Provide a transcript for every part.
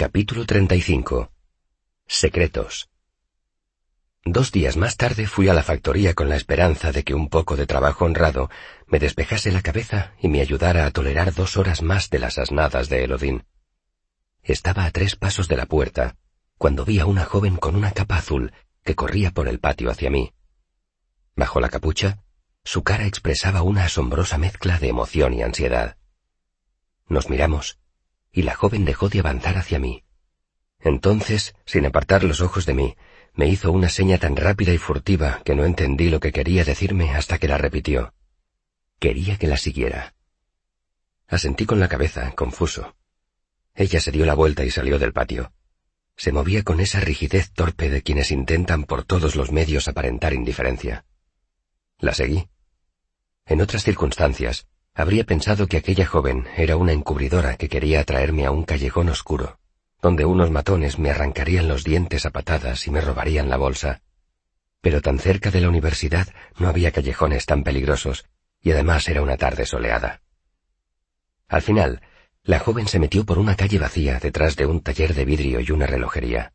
Capítulo 35 Secretos Dos días más tarde fui a la factoría con la esperanza de que un poco de trabajo honrado me despejase la cabeza y me ayudara a tolerar dos horas más de las asnadas de Elodín. Estaba a tres pasos de la puerta, cuando vi a una joven con una capa azul que corría por el patio hacia mí. Bajo la capucha, su cara expresaba una asombrosa mezcla de emoción y ansiedad. Nos miramos, y la joven dejó de avanzar hacia mí. Entonces, sin apartar los ojos de mí, me hizo una seña tan rápida y furtiva que no entendí lo que quería decirme hasta que la repitió. Quería que la siguiera. Asentí con la cabeza, confuso. Ella se dio la vuelta y salió del patio. Se movía con esa rigidez torpe de quienes intentan por todos los medios aparentar indiferencia. La seguí. En otras circunstancias, habría pensado que aquella joven era una encubridora que quería atraerme a un callejón oscuro, donde unos matones me arrancarían los dientes a patadas y me robarían la bolsa. Pero tan cerca de la universidad no había callejones tan peligrosos, y además era una tarde soleada. Al final, la joven se metió por una calle vacía detrás de un taller de vidrio y una relojería.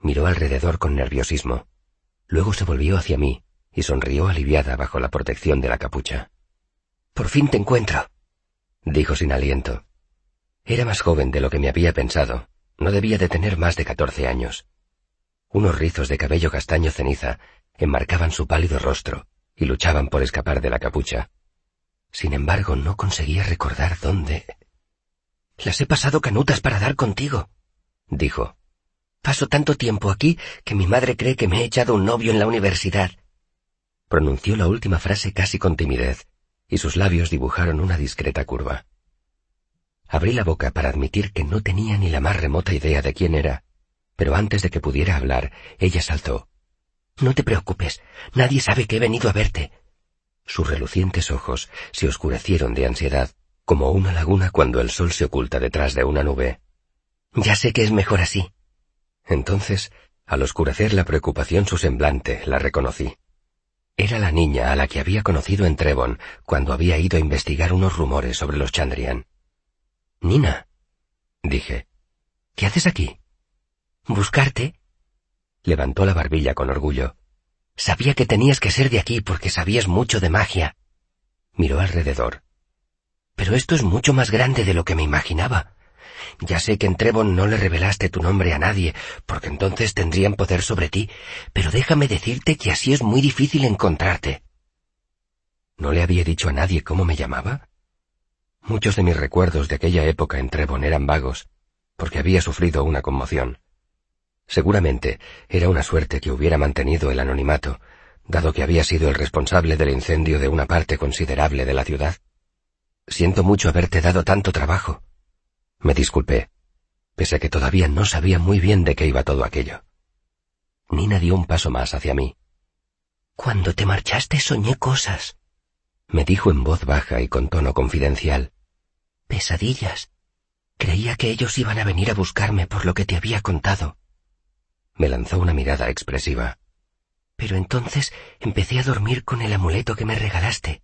Miró alrededor con nerviosismo. Luego se volvió hacia mí y sonrió aliviada bajo la protección de la capucha. Por fin te encuentro, dijo sin aliento. Era más joven de lo que me había pensado. No debía de tener más de catorce años. Unos rizos de cabello castaño ceniza enmarcaban su pálido rostro y luchaban por escapar de la capucha. Sin embargo, no conseguía recordar dónde. Las he pasado canutas para dar contigo, dijo. Paso tanto tiempo aquí que mi madre cree que me he echado un novio en la universidad. Pronunció la última frase casi con timidez, y sus labios dibujaron una discreta curva. Abrí la boca para admitir que no tenía ni la más remota idea de quién era, pero antes de que pudiera hablar, ella saltó. No te preocupes, nadie sabe que he venido a verte. Sus relucientes ojos se oscurecieron de ansiedad, como una laguna cuando el sol se oculta detrás de una nube. Ya sé que es mejor así. Entonces, al oscurecer la preocupación su semblante, la reconocí. Era la niña a la que había conocido en Trevon cuando había ido a investigar unos rumores sobre los Chandrian. Nina, dije, ¿qué haces aquí? Buscarte. Levantó la barbilla con orgullo. Sabía que tenías que ser de aquí porque sabías mucho de magia. Miró alrededor. Pero esto es mucho más grande de lo que me imaginaba. Ya sé que en Trevon no le revelaste tu nombre a nadie, porque entonces tendrían poder sobre ti, pero déjame decirte que así es muy difícil encontrarte. ¿No le había dicho a nadie cómo me llamaba? Muchos de mis recuerdos de aquella época en Trevon eran vagos, porque había sufrido una conmoción. Seguramente era una suerte que hubiera mantenido el anonimato, dado que había sido el responsable del incendio de una parte considerable de la ciudad. Siento mucho haberte dado tanto trabajo, me disculpé, pese a que todavía no sabía muy bien de qué iba todo aquello. Nina dio un paso más hacia mí. Cuando te marchaste soñé cosas, me dijo en voz baja y con tono confidencial. Pesadillas. Creía que ellos iban a venir a buscarme por lo que te había contado. Me lanzó una mirada expresiva. Pero entonces empecé a dormir con el amuleto que me regalaste.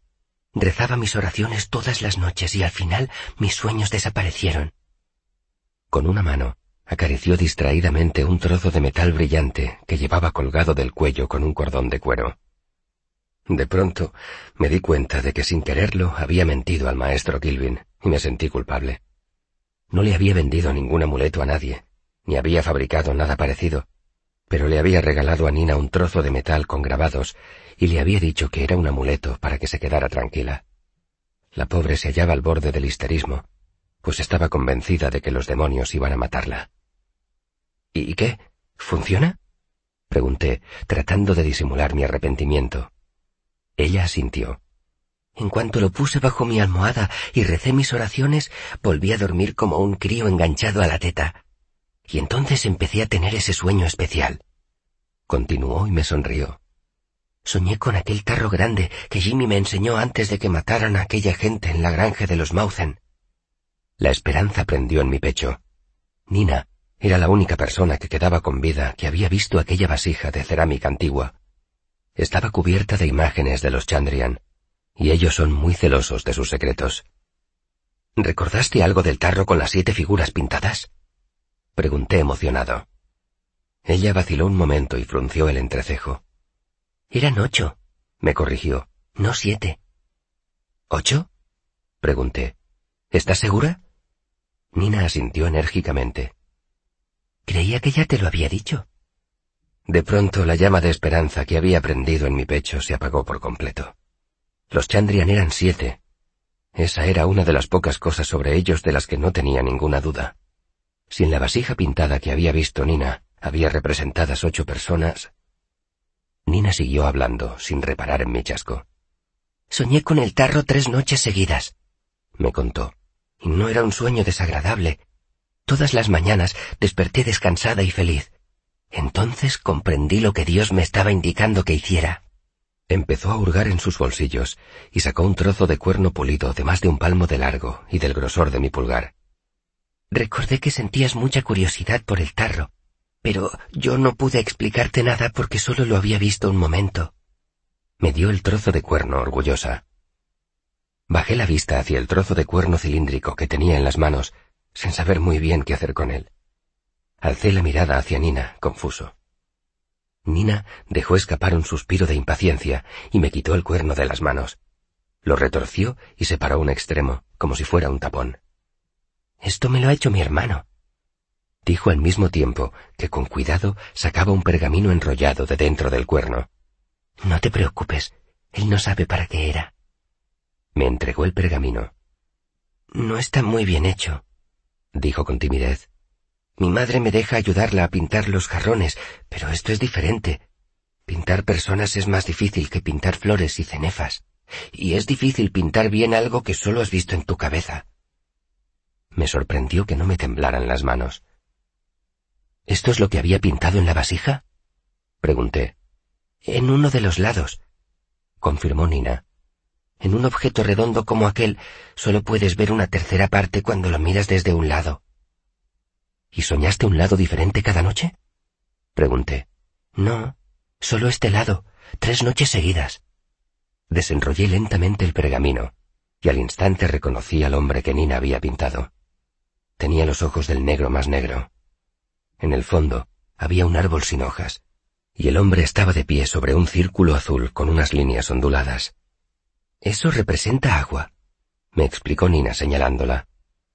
Rezaba mis oraciones todas las noches y al final mis sueños desaparecieron. Con una mano acarició distraídamente un trozo de metal brillante que llevaba colgado del cuello con un cordón de cuero. De pronto me di cuenta de que sin quererlo había mentido al maestro Kilvin y me sentí culpable. No le había vendido ningún amuleto a nadie, ni había fabricado nada parecido, pero le había regalado a Nina un trozo de metal con grabados y le había dicho que era un amuleto para que se quedara tranquila. La pobre se hallaba al borde del histerismo pues estaba convencida de que los demonios iban a matarla. ¿Y qué? ¿Funciona? pregunté, tratando de disimular mi arrepentimiento. Ella asintió. En cuanto lo puse bajo mi almohada y recé mis oraciones, volví a dormir como un crío enganchado a la teta. Y entonces empecé a tener ese sueño especial. Continuó y me sonrió. Soñé con aquel carro grande que Jimmy me enseñó antes de que mataran a aquella gente en la granja de los Mausen. La esperanza prendió en mi pecho. Nina era la única persona que quedaba con vida que había visto aquella vasija de cerámica antigua. Estaba cubierta de imágenes de los Chandrian, y ellos son muy celosos de sus secretos. ¿Recordaste algo del tarro con las siete figuras pintadas? Pregunté emocionado. Ella vaciló un momento y frunció el entrecejo. Eran ocho, me corrigió, no siete. ¿Ocho? Pregunté. ¿Estás segura? Nina asintió enérgicamente. Creía que ya te lo había dicho. De pronto la llama de esperanza que había prendido en mi pecho se apagó por completo. Los Chandrian eran siete. Esa era una de las pocas cosas sobre ellos de las que no tenía ninguna duda. Si en la vasija pintada que había visto Nina había representadas ocho personas. Nina siguió hablando, sin reparar en mi chasco. Soñé con el tarro tres noches seguidas, me contó, no era un sueño desagradable. Todas las mañanas desperté descansada y feliz. Entonces comprendí lo que Dios me estaba indicando que hiciera. Empezó a hurgar en sus bolsillos y sacó un trozo de cuerno pulido de más de un palmo de largo y del grosor de mi pulgar. Recordé que sentías mucha curiosidad por el tarro, pero yo no pude explicarte nada porque solo lo había visto un momento. Me dio el trozo de cuerno orgullosa. Bajé la vista hacia el trozo de cuerno cilíndrico que tenía en las manos, sin saber muy bien qué hacer con él. Alcé la mirada hacia Nina, confuso. Nina dejó escapar un suspiro de impaciencia y me quitó el cuerno de las manos. Lo retorció y separó un extremo, como si fuera un tapón. Esto me lo ha hecho mi hermano, dijo al mismo tiempo que con cuidado sacaba un pergamino enrollado de dentro del cuerno. No te preocupes, él no sabe para qué era. Me entregó el pergamino. No está muy bien hecho, dijo con timidez. Mi madre me deja ayudarla a pintar los jarrones, pero esto es diferente. Pintar personas es más difícil que pintar flores y cenefas. Y es difícil pintar bien algo que solo has visto en tu cabeza. Me sorprendió que no me temblaran las manos. ¿Esto es lo que había pintado en la vasija? Pregunté. En uno de los lados, confirmó Nina. En un objeto redondo como aquel solo puedes ver una tercera parte cuando lo miras desde un lado. ¿Y soñaste un lado diferente cada noche? Pregunté. No, solo este lado, tres noches seguidas. Desenrollé lentamente el pergamino, y al instante reconocí al hombre que Nina había pintado. Tenía los ojos del negro más negro. En el fondo había un árbol sin hojas, y el hombre estaba de pie sobre un círculo azul con unas líneas onduladas. Eso representa agua, me explicó Nina señalándola.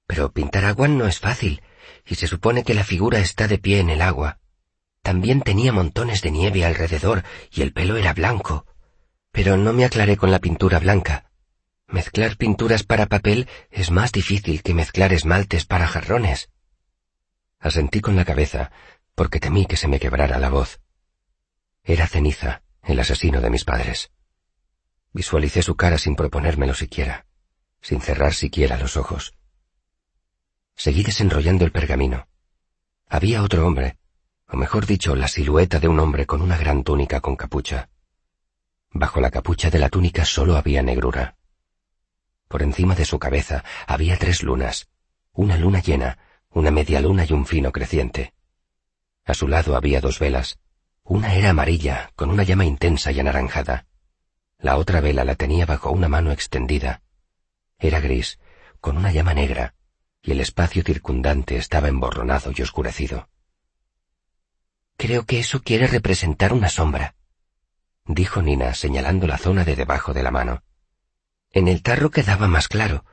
Pero pintar agua no es fácil y se supone que la figura está de pie en el agua. También tenía montones de nieve alrededor y el pelo era blanco. Pero no me aclaré con la pintura blanca. Mezclar pinturas para papel es más difícil que mezclar esmaltes para jarrones. Asentí con la cabeza, porque temí que se me quebrara la voz. Era ceniza, el asesino de mis padres. Visualicé su cara sin proponérmelo siquiera, sin cerrar siquiera los ojos. Seguí desenrollando el pergamino. Había otro hombre, o mejor dicho, la silueta de un hombre con una gran túnica con capucha. Bajo la capucha de la túnica solo había negrura. Por encima de su cabeza había tres lunas, una luna llena, una media luna y un fino creciente. A su lado había dos velas. Una era amarilla, con una llama intensa y anaranjada. La otra vela la tenía bajo una mano extendida. Era gris, con una llama negra, y el espacio circundante estaba emborronado y oscurecido. Creo que eso quiere representar una sombra, dijo Nina señalando la zona de debajo de la mano. En el tarro quedaba más claro.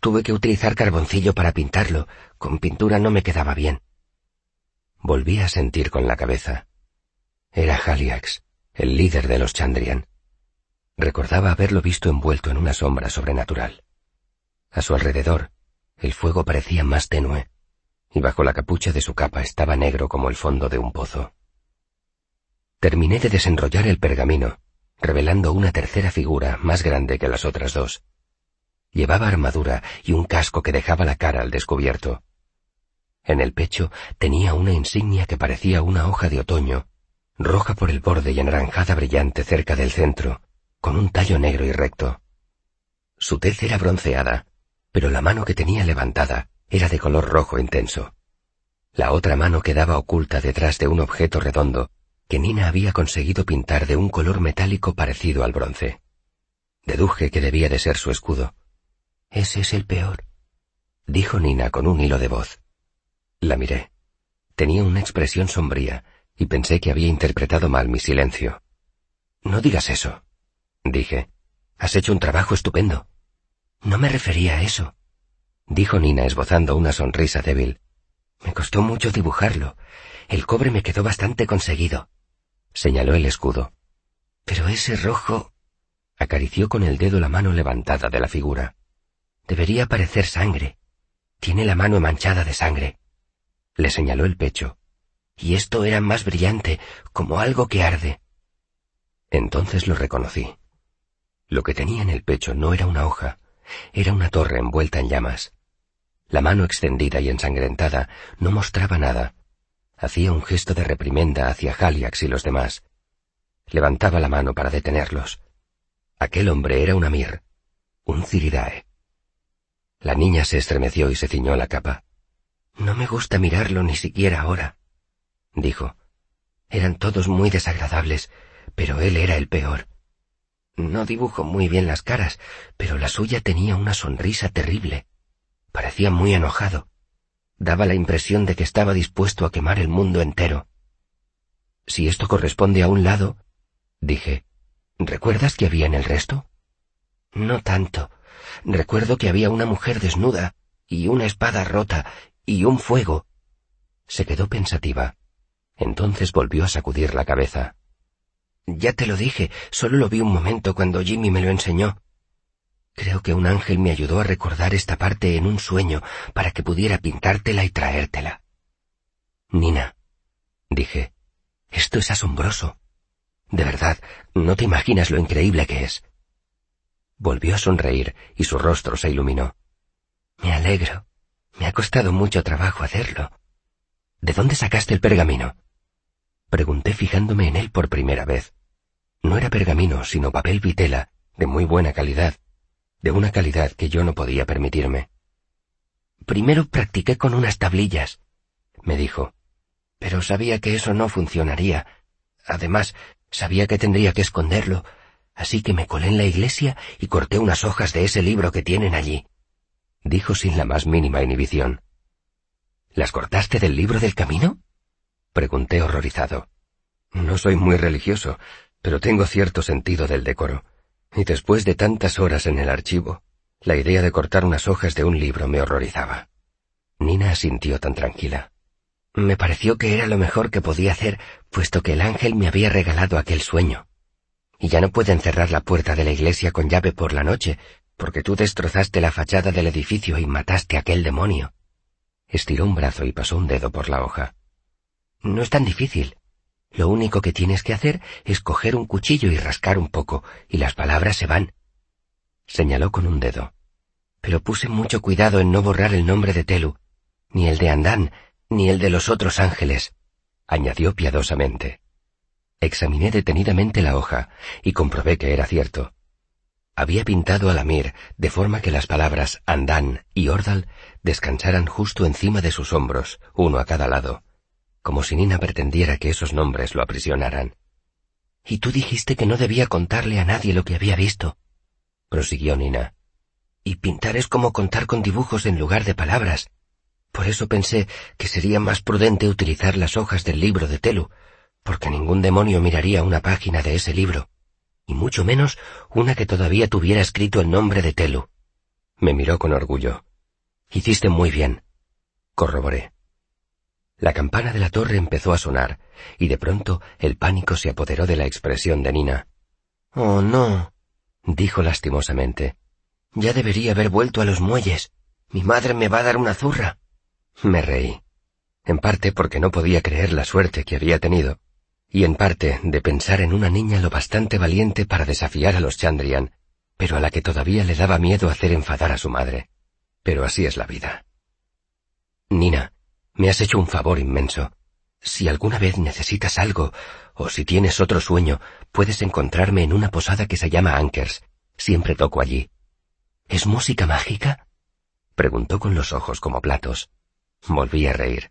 Tuve que utilizar carboncillo para pintarlo. Con pintura no me quedaba bien. Volví a sentir con la cabeza. Era Haliax, el líder de los Chandrian. Recordaba haberlo visto envuelto en una sombra sobrenatural. A su alrededor, el fuego parecía más tenue, y bajo la capucha de su capa estaba negro como el fondo de un pozo. Terminé de desenrollar el pergamino, revelando una tercera figura más grande que las otras dos. Llevaba armadura y un casco que dejaba la cara al descubierto. En el pecho tenía una insignia que parecía una hoja de otoño, roja por el borde y anaranjada brillante cerca del centro, con un tallo negro y recto. Su tez era bronceada, pero la mano que tenía levantada era de color rojo intenso. La otra mano quedaba oculta detrás de un objeto redondo que Nina había conseguido pintar de un color metálico parecido al bronce. Deduje que debía de ser su escudo. Ese es el peor, dijo Nina con un hilo de voz. La miré. Tenía una expresión sombría, y pensé que había interpretado mal mi silencio. No digas eso, dije. Has hecho un trabajo estupendo. No me refería a eso, dijo Nina esbozando una sonrisa débil. Me costó mucho dibujarlo. El cobre me quedó bastante conseguido. Señaló el escudo. Pero ese rojo... Acarició con el dedo la mano levantada de la figura. Debería parecer sangre. Tiene la mano manchada de sangre. Le señaló el pecho. Y esto era más brillante, como algo que arde. Entonces lo reconocí. Lo que tenía en el pecho no era una hoja, era una torre envuelta en llamas. La mano extendida y ensangrentada no mostraba nada. Hacía un gesto de reprimenda hacia Haliax y los demás. Levantaba la mano para detenerlos. Aquel hombre era un Amir, un Ciridae. La niña se estremeció y se ciñó la capa. No me gusta mirarlo ni siquiera ahora, dijo. Eran todos muy desagradables, pero él era el peor. No dibujo muy bien las caras, pero la suya tenía una sonrisa terrible. Parecía muy enojado. Daba la impresión de que estaba dispuesto a quemar el mundo entero. Si esto corresponde a un lado, dije, ¿recuerdas que había en el resto? No tanto. Recuerdo que había una mujer desnuda, y una espada rota, y un fuego. Se quedó pensativa. Entonces volvió a sacudir la cabeza. Ya te lo dije, solo lo vi un momento cuando Jimmy me lo enseñó. Creo que un ángel me ayudó a recordar esta parte en un sueño para que pudiera pintártela y traértela. Nina, dije, esto es asombroso. De verdad, no te imaginas lo increíble que es. Volvió a sonreír y su rostro se iluminó. Me alegro. Me ha costado mucho trabajo hacerlo. ¿De dónde sacaste el pergamino? Pregunté fijándome en él por primera vez. No era pergamino, sino papel vitela, de muy buena calidad, de una calidad que yo no podía permitirme. Primero practiqué con unas tablillas, me dijo, pero sabía que eso no funcionaría. Además, sabía que tendría que esconderlo, así que me colé en la iglesia y corté unas hojas de ese libro que tienen allí, dijo sin la más mínima inhibición. ¿Las cortaste del libro del camino? pregunté horrorizado. No soy muy religioso, pero tengo cierto sentido del decoro. Y después de tantas horas en el archivo, la idea de cortar unas hojas de un libro me horrorizaba. Nina asintió tan tranquila. Me pareció que era lo mejor que podía hacer, puesto que el ángel me había regalado aquel sueño. Y ya no pueden cerrar la puerta de la iglesia con llave por la noche, porque tú destrozaste la fachada del edificio y mataste a aquel demonio. Estiró un brazo y pasó un dedo por la hoja. No es tan difícil. Lo único que tienes que hacer es coger un cuchillo y rascar un poco, y las palabras se van. Señaló con un dedo. Pero puse mucho cuidado en no borrar el nombre de Telu, ni el de Andán, ni el de los otros ángeles, añadió piadosamente. Examiné detenidamente la hoja y comprobé que era cierto. Había pintado a Lamir de forma que las palabras Andán y Ordal descansaran justo encima de sus hombros, uno a cada lado como si Nina pretendiera que esos nombres lo aprisionaran. Y tú dijiste que no debía contarle a nadie lo que había visto, prosiguió Nina. Y pintar es como contar con dibujos en lugar de palabras. Por eso pensé que sería más prudente utilizar las hojas del libro de Telu, porque ningún demonio miraría una página de ese libro, y mucho menos una que todavía tuviera escrito el nombre de Telu. Me miró con orgullo. Hiciste muy bien, corroboré. La campana de la torre empezó a sonar, y de pronto el pánico se apoderó de la expresión de Nina. Oh, no, dijo lastimosamente. Ya debería haber vuelto a los muelles. Mi madre me va a dar una zurra. Me reí. En parte porque no podía creer la suerte que había tenido, y en parte de pensar en una niña lo bastante valiente para desafiar a los Chandrian, pero a la que todavía le daba miedo hacer enfadar a su madre. Pero así es la vida. Nina, me has hecho un favor inmenso. Si alguna vez necesitas algo, o si tienes otro sueño, puedes encontrarme en una posada que se llama Ankers. Siempre toco allí. ¿Es música mágica? Preguntó con los ojos como platos. Volví a reír.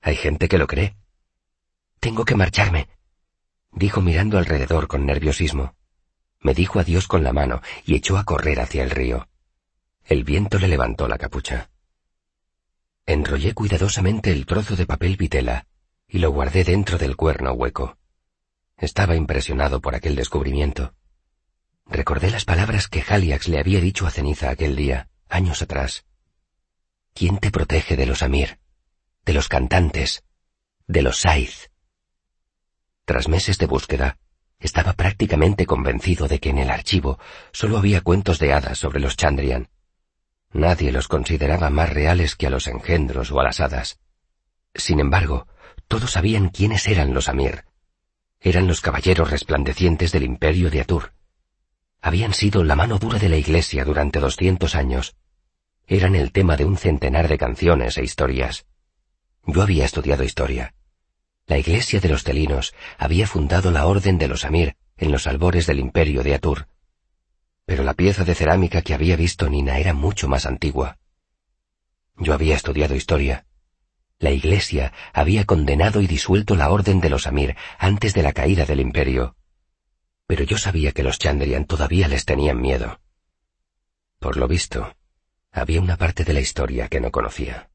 Hay gente que lo cree. Tengo que marcharme, dijo mirando alrededor con nerviosismo. Me dijo adiós con la mano y echó a correr hacia el río. El viento le levantó la capucha. Enrollé cuidadosamente el trozo de papel vitela y lo guardé dentro del cuerno hueco. Estaba impresionado por aquel descubrimiento. Recordé las palabras que Haliax le había dicho a Ceniza aquel día, años atrás. ¿Quién te protege de los Amir? De los cantantes, de los Saiz. Tras meses de búsqueda, estaba prácticamente convencido de que en el archivo solo había cuentos de hadas sobre los Chandrian. Nadie los consideraba más reales que a los engendros o a las hadas. Sin embargo, todos sabían quiénes eran los Amir. Eran los caballeros resplandecientes del imperio de Atur. Habían sido la mano dura de la Iglesia durante doscientos años. Eran el tema de un centenar de canciones e historias. Yo había estudiado historia. La iglesia de los telinos había fundado la Orden de los Amir en los albores del imperio de Atur. Pero la pieza de cerámica que había visto Nina era mucho más antigua. Yo había estudiado historia. La iglesia había condenado y disuelto la Orden de los Amir antes de la caída del imperio. Pero yo sabía que los Chandrian todavía les tenían miedo. Por lo visto, había una parte de la historia que no conocía.